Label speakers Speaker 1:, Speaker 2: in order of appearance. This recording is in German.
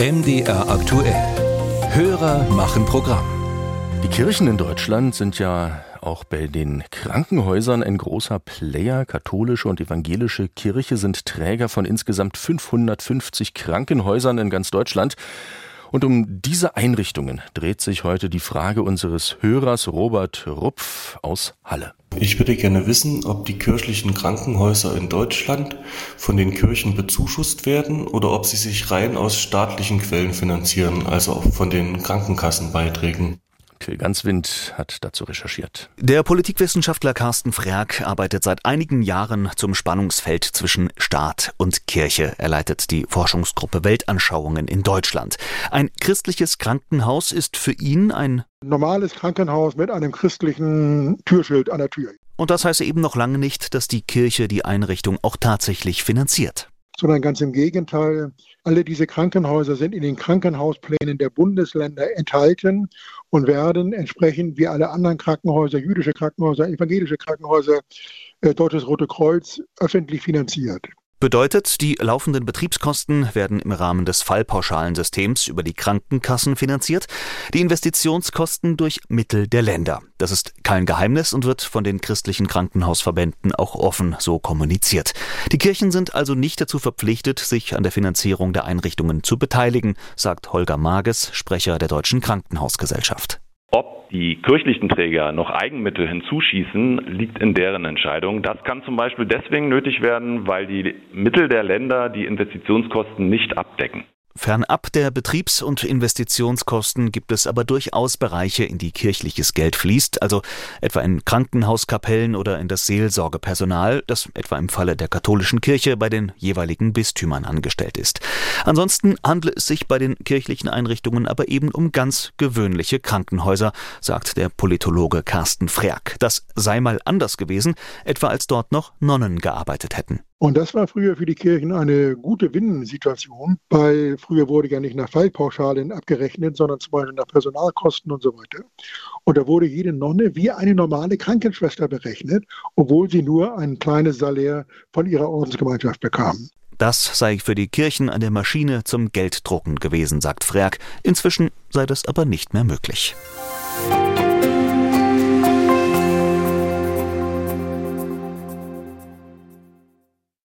Speaker 1: MDR aktuell. Hörer machen Programm.
Speaker 2: Die Kirchen in Deutschland sind ja auch bei den Krankenhäusern ein großer Player. Katholische und evangelische Kirche sind Träger von insgesamt 550 Krankenhäusern in ganz Deutschland. Und um diese Einrichtungen dreht sich heute die Frage unseres Hörers Robert Rupf aus Halle.
Speaker 3: Ich würde gerne wissen, ob die kirchlichen Krankenhäuser in Deutschland von den Kirchen bezuschusst werden oder ob sie sich rein aus staatlichen Quellen finanzieren, also auch von den Krankenkassenbeiträgen.
Speaker 2: Till Ganswind hat dazu recherchiert.
Speaker 4: Der Politikwissenschaftler Carsten Frerk arbeitet seit einigen Jahren zum Spannungsfeld zwischen Staat und Kirche. Er leitet die Forschungsgruppe Weltanschauungen in Deutschland. Ein christliches Krankenhaus ist für ihn ein
Speaker 5: normales Krankenhaus mit einem christlichen Türschild an der Tür.
Speaker 4: Und das heißt eben noch lange nicht, dass die Kirche die Einrichtung auch tatsächlich finanziert
Speaker 5: sondern ganz im Gegenteil. Alle diese Krankenhäuser sind in den Krankenhausplänen der Bundesländer enthalten und werden entsprechend wie alle anderen Krankenhäuser, jüdische Krankenhäuser, evangelische Krankenhäuser, äh, Deutsches Rote Kreuz öffentlich finanziert.
Speaker 4: Bedeutet, die laufenden Betriebskosten werden im Rahmen des Fallpauschalensystems über die Krankenkassen finanziert, die Investitionskosten durch Mittel der Länder. Das ist kein Geheimnis und wird von den christlichen Krankenhausverbänden auch offen so kommuniziert. Die Kirchen sind also nicht dazu verpflichtet, sich an der Finanzierung der Einrichtungen zu beteiligen, sagt Holger Mages, Sprecher der Deutschen Krankenhausgesellschaft.
Speaker 6: Die kirchlichen Träger noch Eigenmittel hinzuschießen, liegt in deren Entscheidung. Das kann zum Beispiel deswegen nötig werden, weil die Mittel der Länder die Investitionskosten nicht abdecken.
Speaker 4: Fernab der Betriebs- und Investitionskosten gibt es aber durchaus Bereiche, in die kirchliches Geld fließt, also etwa in Krankenhauskapellen oder in das Seelsorgepersonal, das etwa im Falle der katholischen Kirche bei den jeweiligen Bistümern angestellt ist. Ansonsten handle es sich bei den kirchlichen Einrichtungen aber eben um ganz gewöhnliche Krankenhäuser, sagt der Politologe Carsten Frerk. Das sei mal anders gewesen, etwa als dort noch Nonnen gearbeitet hätten.
Speaker 5: Und das war früher für die Kirchen eine gute Winnensituation, weil früher wurde ja nicht nach Fallpauschalen abgerechnet, sondern zum Beispiel nach Personalkosten und so weiter. Und da wurde jede Nonne wie eine normale Krankenschwester berechnet, obwohl sie nur ein kleines Salär von ihrer Ordensgemeinschaft bekam.
Speaker 4: Das sei für die Kirchen an der Maschine zum Gelddrucken gewesen, sagt Frerk. Inzwischen sei das aber nicht mehr möglich.